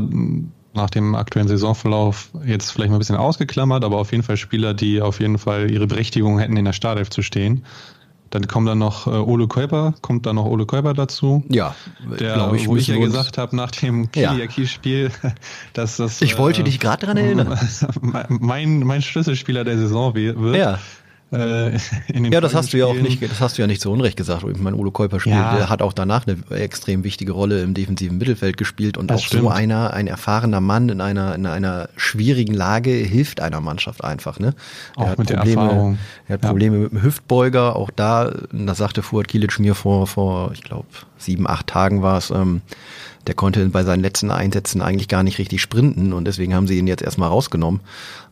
nach dem aktuellen Saisonverlauf jetzt vielleicht mal ein bisschen ausgeklammert, aber auf jeden Fall Spieler, die auf jeden Fall ihre Berechtigung hätten, in der Startelf zu stehen. Dann kommt dann noch äh, Ole Käuper, kommt dann noch Ole Käuper dazu. Ja, der, ich, wo ich ja gesagt habe nach dem Kiliaki-Spiel, ja. dass das. Ich wollte äh, dich gerade daran erinnern. Mein, mein Schlüsselspieler der Saison wird. Ja. Äh, in den Ja, das hast du ja auch nicht, das hast du ja nicht so unrecht gesagt. Ich meine, Ulo Käuper spielt, ja. der hat auch danach eine extrem wichtige Rolle im defensiven Mittelfeld gespielt und das auch stimmt. so einer, ein erfahrener Mann in einer, in einer schwierigen Lage hilft einer Mannschaft einfach, ne? Er auch hat mit Probleme, der Erfahrung. Er hat Probleme ja. mit dem Hüftbeuger, auch da, das sagte Fuad Kilic mir vor, vor, ich glaube, sieben, acht Tagen war es, ähm, der konnte bei seinen letzten Einsätzen eigentlich gar nicht richtig sprinten und deswegen haben sie ihn jetzt erstmal rausgenommen.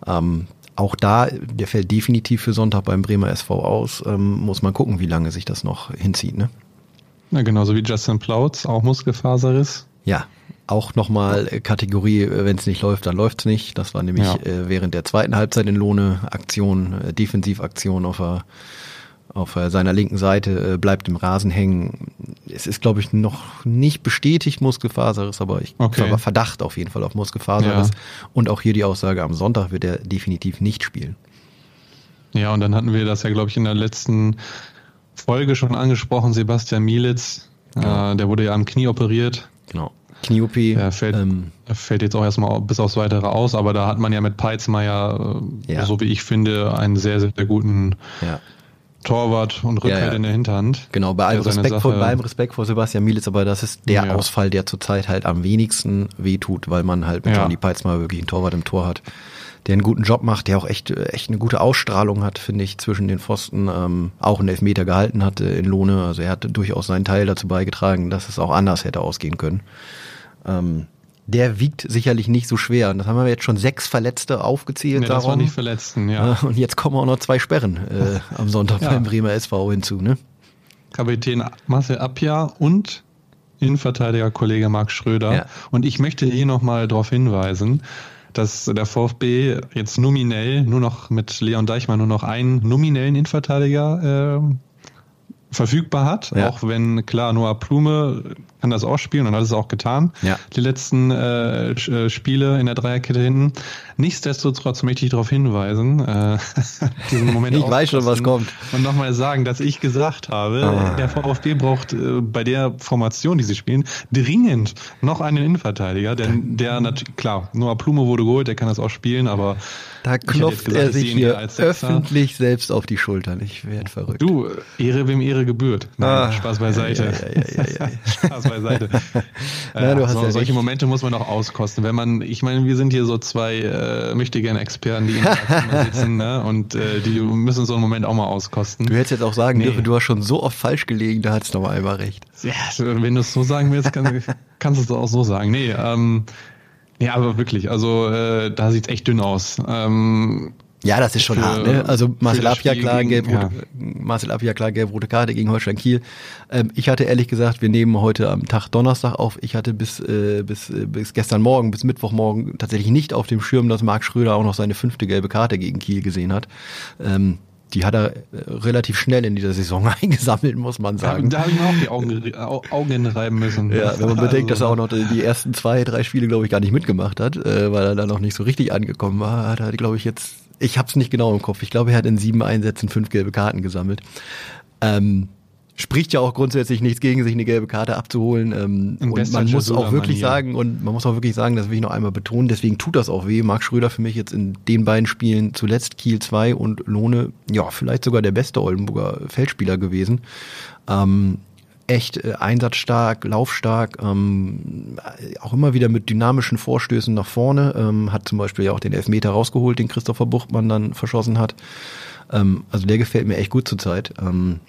Ähm, auch da, der fällt definitiv für Sonntag beim Bremer SV aus. Ähm, muss man gucken, wie lange sich das noch hinzieht. Ne? Ja, genauso wie Justin Plautz, auch Muskelfaserriss. Ja, auch nochmal Kategorie, wenn es nicht läuft, dann läuft's nicht. Das war nämlich ja. äh, während der zweiten Halbzeit in Lohne Aktion, äh, Defensivaktion auf der auf äh, seiner linken Seite, äh, bleibt im Rasen hängen. Es ist, glaube ich, noch nicht bestätigt Muskelfaserriss, aber ich okay. habe Verdacht auf jeden Fall auf Muskelfaserriss. Ja. Und auch hier die Aussage, am Sonntag wird er definitiv nicht spielen. Ja, und dann hatten wir das ja, glaube ich, in der letzten Folge schon angesprochen, Sebastian Mielitz. Genau. Äh, der wurde ja am Knie operiert. Genau. Knie-OP. Er fällt, ähm, fällt jetzt auch erstmal bis aufs Weitere aus, aber da hat man ja mit Peizmeier, äh, ja. so wie ich finde, einen sehr, sehr guten ja. Torwart und Rückhalt ja, ja. in der Hinterhand. Genau, bei allem Respekt, vor, bei allem Respekt vor Sebastian Mielitz, aber das ist der. Ausfall, der zurzeit halt am wenigsten wehtut, weil man halt mit Johnny Peitz mal wirklich einen Torwart im Tor hat, der einen guten Job macht, der auch echt, echt eine gute Ausstrahlung hat, finde ich, zwischen den Pfosten, ähm, auch einen Elfmeter gehalten hatte in Lohne. Also er hat durchaus seinen Teil dazu beigetragen, dass es auch anders hätte ausgehen können. Ähm, der wiegt sicherlich nicht so schwer. Und das haben wir jetzt schon sechs Verletzte aufgezählt. Nee, das darum. war nicht Verletzten, ja. Und jetzt kommen auch noch zwei Sperren äh, am Sonntag ja. beim Bremer SV hinzu, ne? Kapitän Marcel Appia und Innenverteidiger Kollege Marc Schröder. Ja. Und ich möchte hier nochmal darauf hinweisen, dass der VfB jetzt nominell nur noch mit Leon Deichmann nur noch einen nominellen Innenverteidiger äh, verfügbar hat, ja. auch wenn klar Noah Plume kann das auch spielen und hat es auch getan. Ja. Die letzten äh, äh, Spiele in der Dreierkette hinten. Nichtsdestotrotz möchte ich darauf hinweisen, äh, diesen Moment Ich weiß schon, was kommt. Und nochmal sagen, dass ich gesagt habe, ah. der VfB braucht äh, bei der Formation, die sie spielen, dringend noch einen Innenverteidiger, denn der natürlich, klar, Noah Plume wurde geholt, der kann das auch spielen, aber da klopft gesagt, er sich hier öffentlich selbst auf die Schultern. Ich werde verrückt. Du, Ehre wem Ehre gebührt. Nein, ah, Spaß beiseite. Ja, ja, ja, Spaß beiseite. Na, du hast so, ja solche Momente muss man auch auskosten. Wenn man, ich meine, wir sind hier so zwei äh, möchte gerne Experten, die im sitzen, ne? Und äh, die müssen so einen Moment auch mal auskosten. Du hättest jetzt auch sagen nee. dürfen, du hast schon so oft falsch gelegen, da hat's noch mal einmal recht. Ja, wenn du es so sagen willst, kann, kannst du es auch so sagen. Nee, ähm, ja, aber wirklich, also äh, da sieht's echt dünn aus. Ähm, ja, das ist schon für, hart. Ne? Also Marcel Abja klar, gelb, ja. Marcel Abja klar, gelb, rote Karte gegen Holstein Kiel. Ähm, ich hatte ehrlich gesagt, wir nehmen heute am Tag Donnerstag auf. Ich hatte bis äh, bis äh, bis gestern Morgen, bis Mittwochmorgen tatsächlich nicht auf dem Schirm, dass Marc Schröder auch noch seine fünfte gelbe Karte gegen Kiel gesehen hat. Ähm, die hat er äh, relativ schnell in dieser Saison eingesammelt, muss man sagen. Da, da habe ich mir auch die Augen, Augen reiben müssen. Ja, wenn man bedenkt, dass er auch noch die ersten zwei, drei Spiele, glaube ich, gar nicht mitgemacht hat, äh, weil er da noch nicht so richtig angekommen war, hat er, glaube ich, jetzt ich habe es nicht genau im Kopf. Ich glaube, er hat in sieben Einsätzen fünf gelbe Karten gesammelt. Ähm, spricht ja auch grundsätzlich nichts gegen, sich eine gelbe Karte abzuholen. Ähm, und man muss auch wirklich sagen, und man muss auch wirklich sagen, das will ich noch einmal betonen, deswegen tut das auch weh. Marc Schröder für mich jetzt in den beiden Spielen zuletzt Kiel 2 und Lohne, ja, vielleicht sogar der beste Oldenburger Feldspieler gewesen. Ähm, echt äh, einsatzstark, laufstark, ähm, auch immer wieder mit dynamischen Vorstößen nach vorne. Ähm, hat zum Beispiel ja auch den Elfmeter rausgeholt, den Christopher Buchtmann dann verschossen hat. Ähm, also der gefällt mir echt gut zurzeit. Ähm,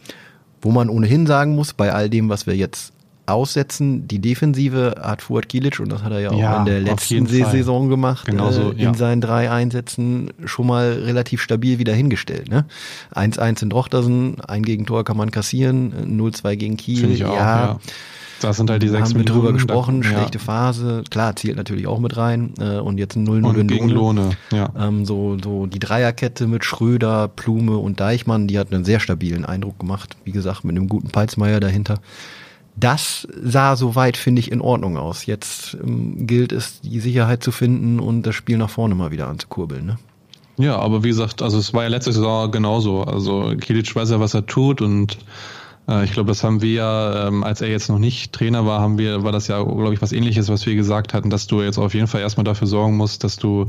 wo man ohnehin sagen muss, bei all dem, was wir jetzt aussetzen. Die Defensive hat Fuad Kilic, und das hat er ja auch ja, in der letzten Saison gemacht, Genauso, äh, in ja. seinen drei Einsätzen schon mal relativ stabil wieder hingestellt. Ne? 1-1 in Drochtersen, ein Gegentor kann man kassieren, 0-2 gegen Kiel. Ich auch, ja. ja. Das sind halt die sechs haben wir drüber gesprochen, ja. schlechte Phase, klar, zählt natürlich auch mit rein äh, und jetzt ein 0-0 in gegen Lohne. Ja. Ähm, so, so die Dreierkette mit Schröder, Plume und Deichmann, die hat einen sehr stabilen Eindruck gemacht, wie gesagt, mit einem guten Peitsmeier dahinter das sah soweit, finde ich, in Ordnung aus. Jetzt ähm, gilt es, die Sicherheit zu finden und das Spiel nach vorne mal wieder anzukurbeln. Ne? Ja, aber wie gesagt, also es war ja letzte Saison genauso. Also Kilic weiß ja, was er tut und äh, ich glaube, das haben wir ja, ähm, als er jetzt noch nicht Trainer war, haben wir, war das ja, glaube ich, was ähnliches, was wir gesagt hatten, dass du jetzt auf jeden Fall erstmal dafür sorgen musst, dass du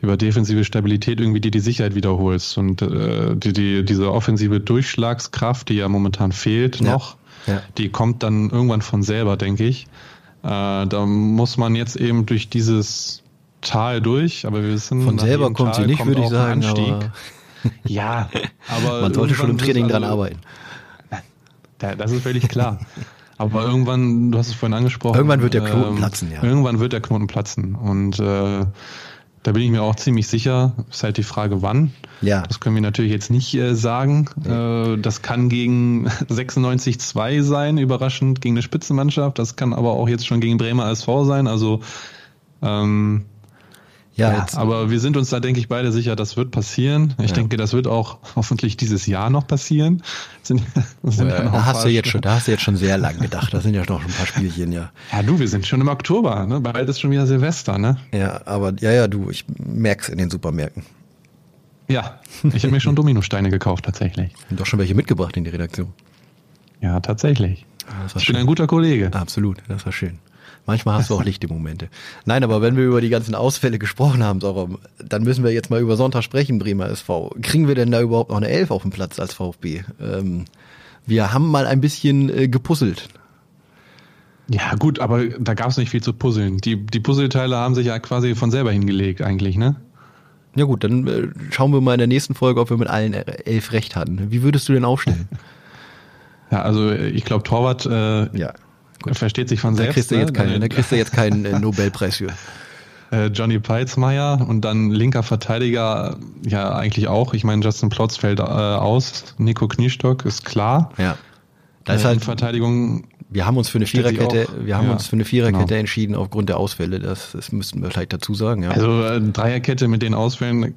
über defensive Stabilität irgendwie dir die Sicherheit wiederholst und äh, die, die, diese offensive Durchschlagskraft, die ja momentan fehlt ja. noch, ja. die kommt dann irgendwann von selber, denke ich. Äh, da muss man jetzt eben durch dieses Tal durch, aber wir wissen, von selber kommt Tal sie nicht, würde ich sagen. Aber ja, aber man sollte schon im Training also, dran arbeiten. Das ist völlig klar. Aber irgendwann, du hast es vorhin angesprochen. Irgendwann wird der Knoten ähm, platzen, ja. Irgendwann wird der Knoten platzen. Und äh, da bin ich mir auch ziemlich sicher. Ist halt die Frage, wann. Ja. Das können wir natürlich jetzt nicht äh, sagen. Nee. Äh, das kann gegen 96-2 sein, überraschend gegen eine Spitzenmannschaft. Das kann aber auch jetzt schon gegen Bremer SV sein. Also ähm, ja, ja aber wir sind uns da, denke ich, beide sicher, das wird passieren. Ich ja. denke, das wird auch hoffentlich dieses Jahr noch passieren. Sind, sind ja, da hast du jetzt schon, da hast du jetzt schon sehr lang gedacht. Das sind ja noch ein paar Spielchen, ja. Ja, du, wir sind schon im Oktober, ne? Bald ist schon wieder Silvester, ne? Ja, aber ja, ja, du, ich merk's in den Supermärkten. Ja, ich habe mir schon Dominosteine gekauft, tatsächlich. Und doch schon welche mitgebracht in die Redaktion. Ja, tatsächlich. Ich schön. bin ein guter Kollege. Absolut, das war schön. Manchmal hast du auch lichte Momente. Nein, aber wenn wir über die ganzen Ausfälle gesprochen haben, dann müssen wir jetzt mal über Sonntag sprechen, Bremer SV. Kriegen wir denn da überhaupt noch eine Elf auf dem Platz als VfB? Ähm, wir haben mal ein bisschen äh, gepuzzelt. Ja, gut, aber da gab es nicht viel zu puzzeln. Die, die Puzzleteile haben sich ja quasi von selber hingelegt, eigentlich, ne? Ja gut, dann äh, schauen wir mal in der nächsten Folge, ob wir mit allen elf recht hatten. Wie würdest du denn aufstellen? Ja, also ich glaube Torwart äh, ja. Gut. Versteht sich von selbst. Da kriegst du jetzt, ne? keinen, da kriegst du jetzt keinen äh, Nobelpreis für. Äh, Johnny Peitzmeier und dann linker Verteidiger, ja eigentlich auch. Ich meine, Justin Plotz fällt äh, aus, Nico Kniestock ist klar. Ja. Da ist äh, halt Verteidigung. Wir haben uns für eine Viererkette, wir haben ja, uns für eine Viererkette genau. entschieden aufgrund der Ausfälle. Das, das müssten wir vielleicht dazu sagen. Ja. Also äh, Dreierkette mit den Ausfällen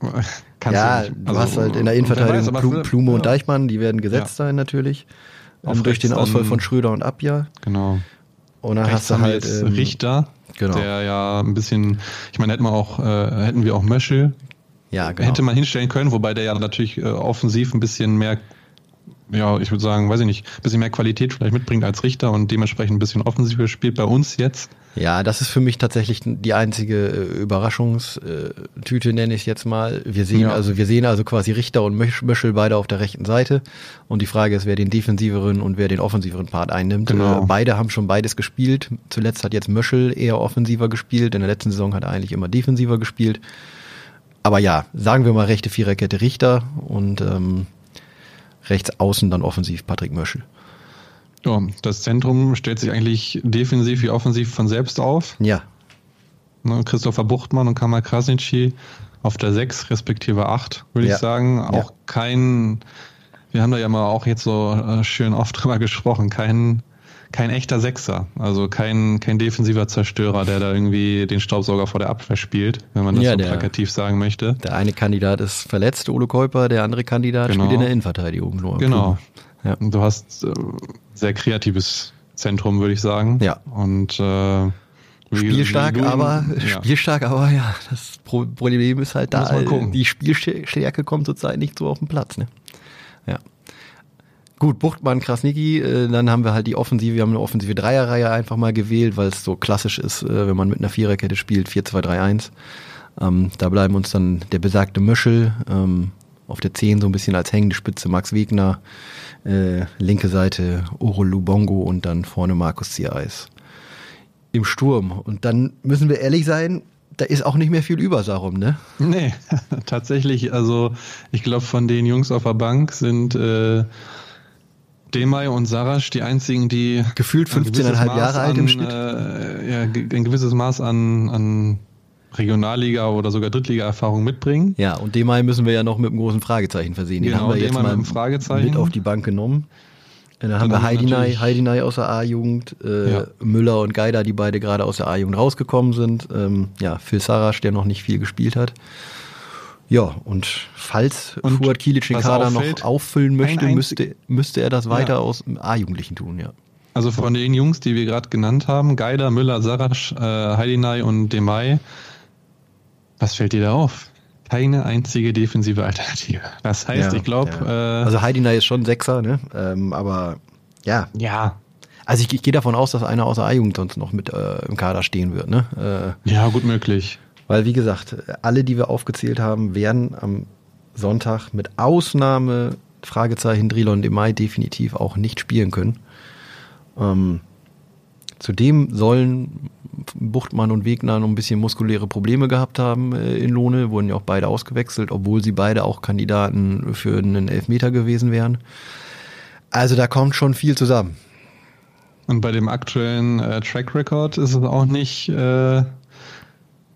kannst ja, du, nicht. Also, du hast halt in der Innenverteidigung weiß, Plume und Deichmann, die werden gesetzt ja. sein natürlich. Auf durch den Ausfall von Schröder und Abja. Genau. Und dann hast du halt ähm, Richter, genau. der ja ein bisschen, ich meine, hätten wir auch, äh, hätten wir auch Möschel. Ja, genau. Hätte man hinstellen können, wobei der ja natürlich äh, offensiv ein bisschen mehr ja, ich würde sagen, weiß ich nicht, ein bisschen mehr Qualität vielleicht mitbringt als Richter und dementsprechend ein bisschen offensiver spielt bei uns jetzt. Ja, das ist für mich tatsächlich die einzige äh, Überraschungstüte, nenne ich es jetzt mal. Wir sehen ja. also, wir sehen also quasi Richter und Möschel beide auf der rechten Seite. Und die Frage ist, wer den defensiveren und wer den offensiveren Part einnimmt. Genau. Äh, beide haben schon beides gespielt. Zuletzt hat jetzt Möschel eher offensiver gespielt. In der letzten Saison hat er eigentlich immer defensiver gespielt. Aber ja, sagen wir mal rechte Viererkette Richter und ähm, rechts außen dann offensiv Patrick Möschel. Ja, das Zentrum stellt sich eigentlich defensiv wie offensiv von selbst auf. Ja. Ne, Christopher Buchtmann und Kamal Krasnitschi auf der 6 respektive 8, würde ja. ich sagen. Auch ja. kein, wir haben da ja mal auch jetzt so äh, schön oft drüber gesprochen, kein kein echter Sechser, also kein, kein defensiver Zerstörer, der da irgendwie den Staubsauger vor der Abwehr spielt, wenn man das ja, so der, plakativ sagen möchte. Der eine Kandidat ist verletzt, Ole Käuper, der andere Kandidat genau. spielt in der Innenverteidigung. Nur genau. Ja. Du hast äh, sehr kreatives Zentrum, würde ich sagen. Ja. Und äh, Spielstark, du, aber ja. spielstark, aber ja, das Problem ist halt da, die Spielstärke kommt zurzeit nicht so auf den Platz. Ne? Ja. Gut, Buchtmann, Krasniki, äh, dann haben wir halt die Offensive, wir haben eine offensive Dreierreihe einfach mal gewählt, weil es so klassisch ist, äh, wenn man mit einer Viererkette spielt, 4-2-3-1. Ähm, da bleiben uns dann der besagte Möschel, ähm, auf der 10 so ein bisschen als hängende Spitze Max Wegner, äh, linke Seite Oro Lubongo und dann vorne Markus Ziereis. Im Sturm. Und dann müssen wir ehrlich sein, da ist auch nicht mehr viel über Sarum, ne? Nee, tatsächlich. Also ich glaube, von den Jungs auf der Bank sind äh, Demay und Sarasch die einzigen, die gefühlt 15,5 Jahre alt im Schnitt. Äh, ja, ein gewisses Maß an, an Regionalliga oder sogar Drittliga-Erfahrung mitbringen. Ja, und Demay müssen wir ja noch mit einem großen Fragezeichen versehen. Den genau, haben wir jetzt mal mit, mit auf die Bank genommen. Dann, dann haben wir Heidinei, Heidinei aus der A-Jugend, äh, ja. Müller und Geider, die beide gerade aus der A-Jugend rausgekommen sind. Ähm, ja, Phil Sarasch, der noch nicht viel gespielt hat. Ja, und falls und Fuad Kilic den Kader auffällt, noch auffüllen möchte, müsste, müsste er das weiter ja. aus A-Jugendlichen tun, ja. Also von den Jungs, die wir gerade genannt haben, Geider, Müller, Sarasch, äh, Heidinei und Demay, was fällt dir da auf? Keine einzige defensive Alternative. Das heißt, ja, ich glaube. Ja. Äh, also Heidinei ist schon Sechser, ne? Ähm, aber ja. Ja. Also ich, ich gehe davon aus, dass einer aus der A-Jugend sonst noch mit äh, im Kader stehen wird, ne? Äh, ja, gut möglich. Weil, wie gesagt, alle, die wir aufgezählt haben, werden am Sonntag mit Ausnahme Fragezeichen Drilon de Mai definitiv auch nicht spielen können. Ähm, zudem sollen Buchtmann und Wegner noch ein bisschen muskuläre Probleme gehabt haben äh, in Lohne, wurden ja auch beide ausgewechselt, obwohl sie beide auch Kandidaten für einen Elfmeter gewesen wären. Also da kommt schon viel zusammen. Und bei dem aktuellen äh, Track Record ist es auch nicht, äh,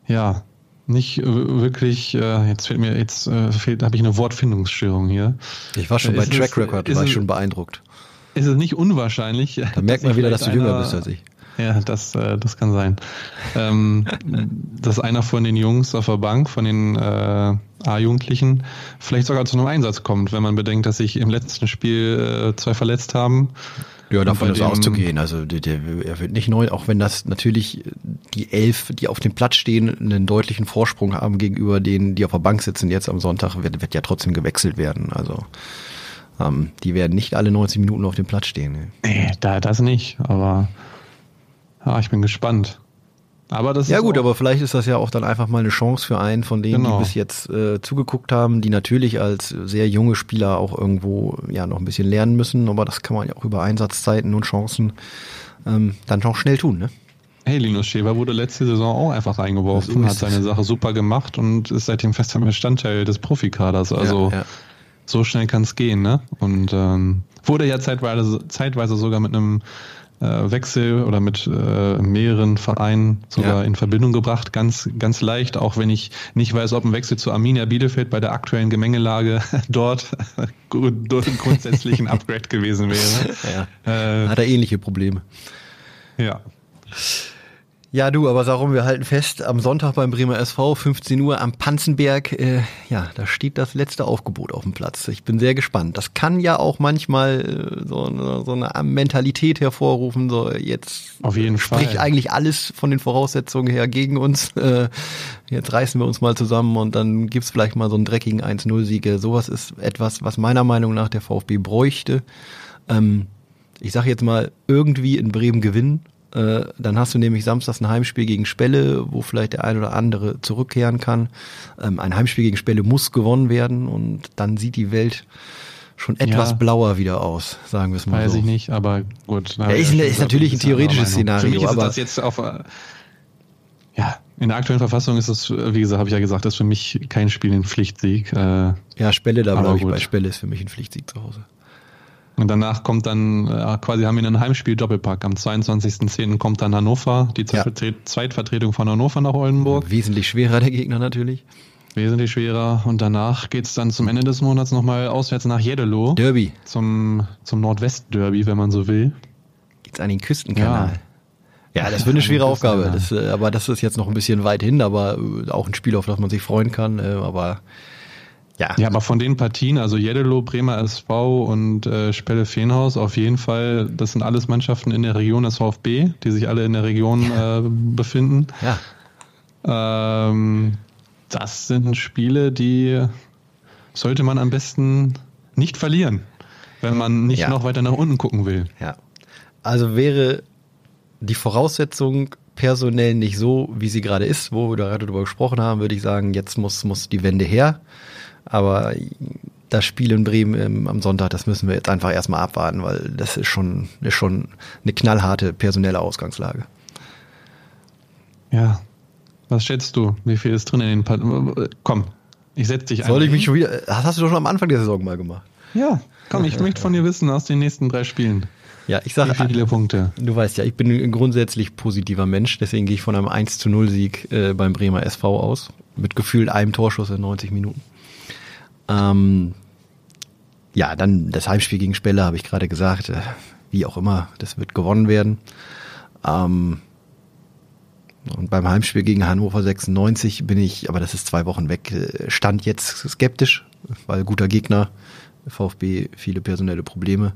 ja, nicht wirklich, äh, jetzt fehlt mir, jetzt äh, fehlt, habe ich eine Wortfindungsstörung hier. Ich war schon bei Track Record, war ich schon beeindruckt. Ist es nicht unwahrscheinlich. Da merkt man wieder, dass du jünger bist als ich. Ja, das, äh, das kann sein. ähm, dass einer von den Jungs auf der Bank, von den äh, A-Jugendlichen, vielleicht sogar zu einem Einsatz kommt, wenn man bedenkt, dass sich im letzten Spiel äh, zwei verletzt haben. Ja, davon ist auszugehen. Also der, der, er wird nicht neu, auch wenn das natürlich die elf, die auf dem Platz stehen, einen deutlichen Vorsprung haben gegenüber denen, die auf der Bank sitzen jetzt am Sonntag, wird, wird ja trotzdem gewechselt werden. Also ähm, die werden nicht alle 90 Minuten auf dem Platz stehen. Ne? Nee, da, das nicht, aber ja, ich bin gespannt. Aber das ja gut, aber vielleicht ist das ja auch dann einfach mal eine Chance für einen von denen, genau. die bis jetzt äh, zugeguckt haben, die natürlich als sehr junge Spieler auch irgendwo ja noch ein bisschen lernen müssen, aber das kann man ja auch über Einsatzzeiten und Chancen ähm, dann auch schnell tun, ne? Hey, Linus Schäfer wurde letzte Saison auch einfach reingeworfen, hat seine Sache super gemacht und ist seitdem fester Bestandteil des Profikaders. Also ja, ja. So schnell kann es gehen, ne? Und ähm, wurde ja zeitweise, zeitweise sogar mit einem äh, Wechsel oder mit äh, mehreren Vereinen sogar ja. in Verbindung gebracht. Ganz, ganz leicht, auch wenn ich nicht weiß, ob ein Wechsel zu Arminia Bielefeld bei der aktuellen Gemengelage dort grundsätzlich ein Upgrade gewesen wäre. Ja. Äh, Hat er ähnliche Probleme. Ja. Ja, du, aber warum wir halten fest, am Sonntag beim Bremer SV, 15 Uhr am Panzenberg, äh, ja, da steht das letzte Aufgebot auf dem Platz. Ich bin sehr gespannt. Das kann ja auch manchmal äh, so, eine, so eine Mentalität hervorrufen, so jetzt auf jeden spricht Fall. eigentlich alles von den Voraussetzungen her gegen uns. Äh, jetzt reißen wir uns mal zusammen und dann gibt's vielleicht mal so einen dreckigen 1-0-Siege. Sowas ist etwas, was meiner Meinung nach der VfB bräuchte. Ähm, ich sage jetzt mal, irgendwie in Bremen gewinnen äh, dann hast du nämlich samstags ein Heimspiel gegen Spelle, wo vielleicht der ein oder andere zurückkehren kann. Ähm, ein Heimspiel gegen Spelle muss gewonnen werden und dann sieht die Welt schon etwas ja. blauer wieder aus, sagen wir es mal Weiß so. ich nicht, aber gut. Ja, ist, ist natürlich ein theoretisches Szenario. Für mich ist aber das jetzt auf, äh, ja, in der aktuellen Verfassung ist es, wie gesagt, habe ich ja gesagt, das ist für mich kein Spiel in Pflichtsieg. Äh, ja, Spelle, da glaube ich, gut. bei Spelle ist für mich ein Pflichtsieg zu Hause. Und danach kommt dann, äh, quasi haben wir einen Heimspiel-Doppelpack. Am 22.10. kommt dann Hannover, die ja. Zweitvertretung von Hannover nach Oldenburg. Wesentlich schwerer der Gegner natürlich. Wesentlich schwerer. Und danach geht's dann zum Ende des Monats nochmal auswärts nach Jeddelo. Derby. Zum, zum Nordwest-Derby, wenn man so will. Geht's an den Küstenkanal. Ja. Ja, das wird eine schwere Aufgabe. Das, äh, aber das ist jetzt noch ein bisschen weit hin, aber äh, auch ein Spiel, auf das man sich freuen kann. Aber ja. ja, aber von den Partien, also Jeddelo, Bremer SV und äh, Spelle Feenhaus, auf jeden Fall, das sind alles Mannschaften in der Region des VfB, die sich alle in der Region ja. äh, befinden. Ja. Ähm, das sind Spiele, die sollte man am besten nicht verlieren, wenn man nicht ja. noch weiter nach unten gucken will. Ja. Also wäre die Voraussetzung personell nicht so, wie sie gerade ist, wo wir gerade darüber gesprochen haben, würde ich sagen, jetzt muss, muss die Wende her. Aber das Spiel in Bremen ähm, am Sonntag, das müssen wir jetzt einfach erstmal abwarten, weil das ist schon, ist schon eine knallharte personelle Ausgangslage. Ja. Was schätzt du? Wie viel ist drin in den pa Komm, ich setze dich ein. Soll ich mich schon wieder. Das hast du doch schon am Anfang der Saison mal gemacht. Ja, komm, ich möchte von dir wissen aus den nächsten drei Spielen. Ja, ich sage. Wie viele Punkte? Du weißt ja, ich bin ein grundsätzlich positiver Mensch, deswegen gehe ich von einem 1 zu 0 Sieg äh, beim Bremer SV aus. Mit gefühlt einem Torschuss in 90 Minuten. Ähm, ja, dann das Heimspiel gegen Spelle, habe ich gerade gesagt. Äh, wie auch immer, das wird gewonnen werden. Ähm, und beim Heimspiel gegen Hannover 96 bin ich, aber das ist zwei Wochen weg, äh, stand jetzt skeptisch, weil guter Gegner, VfB viele personelle Probleme.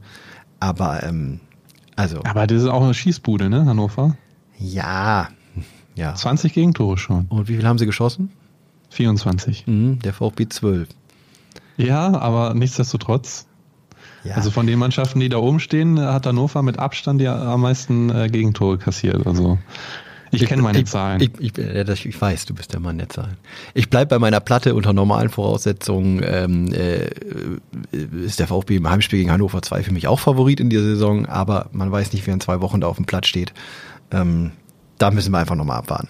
Aber ähm, also. Aber das ist auch eine Schießbude, ne, Hannover? Ja. Ja. 20 Gegentore schon. Und wie viel haben sie geschossen? 24. Mhm, der VfB 12. Ja, aber nichtsdestotrotz. Ja. Also von den Mannschaften, die da oben stehen, hat Hannover mit Abstand die am meisten äh, Gegentore kassiert. Also Ich kenne meine Zahlen. Ich, ich, ich, ich, weiß, du bist der Mann der Zahlen. Ich bleib bei meiner Platte unter normalen Voraussetzungen. Ähm, äh, ist der VfB im Heimspiel gegen Hannover 2 für mich auch Favorit in dieser Saison, aber man weiß nicht, wer in zwei Wochen da auf dem Platz steht. Ähm, da müssen wir einfach nochmal abwarten.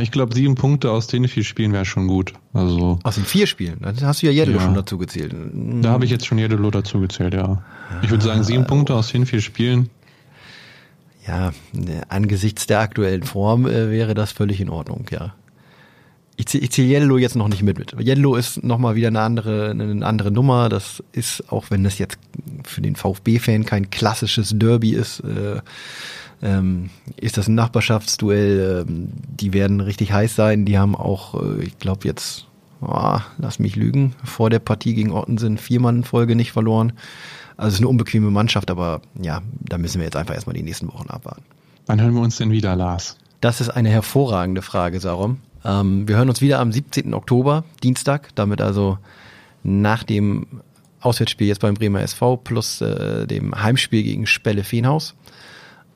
Ich glaube, sieben Punkte aus den vier Spielen wäre schon gut. Also aus den vier Spielen? Da hast du ja Jedelo ja. schon dazu gezählt. Da habe ich jetzt schon Jedelo dazu gezählt, ja. Ich würde sagen, sieben ah, Punkte aus den vier Spielen ja, angesichts der aktuellen Form äh, wäre das völlig in Ordnung, ja. Ich zähle zähl Yellow jetzt noch nicht mit. mit. Yellow ist nochmal wieder eine andere, eine andere Nummer. Das ist, auch wenn das jetzt für den VfB-Fan kein klassisches Derby ist, äh, ähm, ist das ein Nachbarschaftsduell. Ähm, die werden richtig heiß sein. Die haben auch, äh, ich glaube jetzt, oh, lass mich lügen, vor der Partie gegen Ottensen viermal in Folge nicht verloren. Also es ist eine unbequeme Mannschaft, aber ja, da müssen wir jetzt einfach erstmal die nächsten Wochen abwarten. Wann hören wir uns denn wieder, Lars? Das ist eine hervorragende Frage, Sarum. Ähm, wir hören uns wieder am 17. Oktober, Dienstag, damit also nach dem Auswärtsspiel jetzt beim Bremer SV plus äh, dem Heimspiel gegen Spelle Feenhaus.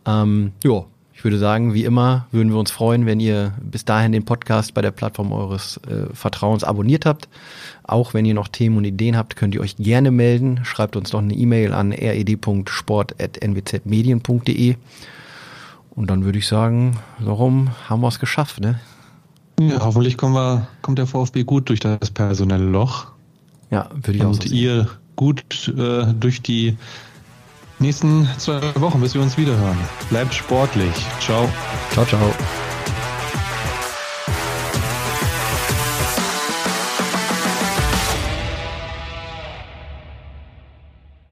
Ähm, ja, ich würde sagen, wie immer würden wir uns freuen, wenn ihr bis dahin den Podcast bei der Plattform eures äh, Vertrauens abonniert habt. Auch wenn ihr noch Themen und Ideen habt, könnt ihr euch gerne melden. Schreibt uns doch eine E-Mail an red.sport.nwzmedien.de. Und dann würde ich sagen, warum haben wir es geschafft, ne? Ja, hoffentlich kommen wir, kommt der VfB gut durch das personelle Loch. Ja, würde ich und auch so ihr gut äh, durch die nächsten zwei Wochen, bis wir uns wiederhören. Bleibt sportlich. Ciao. Ciao, ciao.